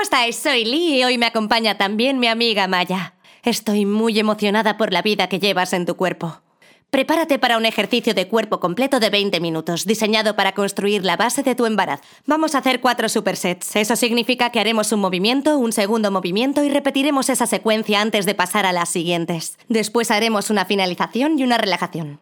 ¿cómo estáis? Soy Lee y hoy me acompaña también mi amiga Maya. Estoy muy emocionada por la vida que llevas en tu cuerpo. Prepárate para un ejercicio de cuerpo completo de 20 minutos, diseñado para construir la base de tu embarazo. Vamos a hacer cuatro supersets. Eso significa que haremos un movimiento, un segundo movimiento y repetiremos esa secuencia antes de pasar a las siguientes. Después haremos una finalización y una relajación.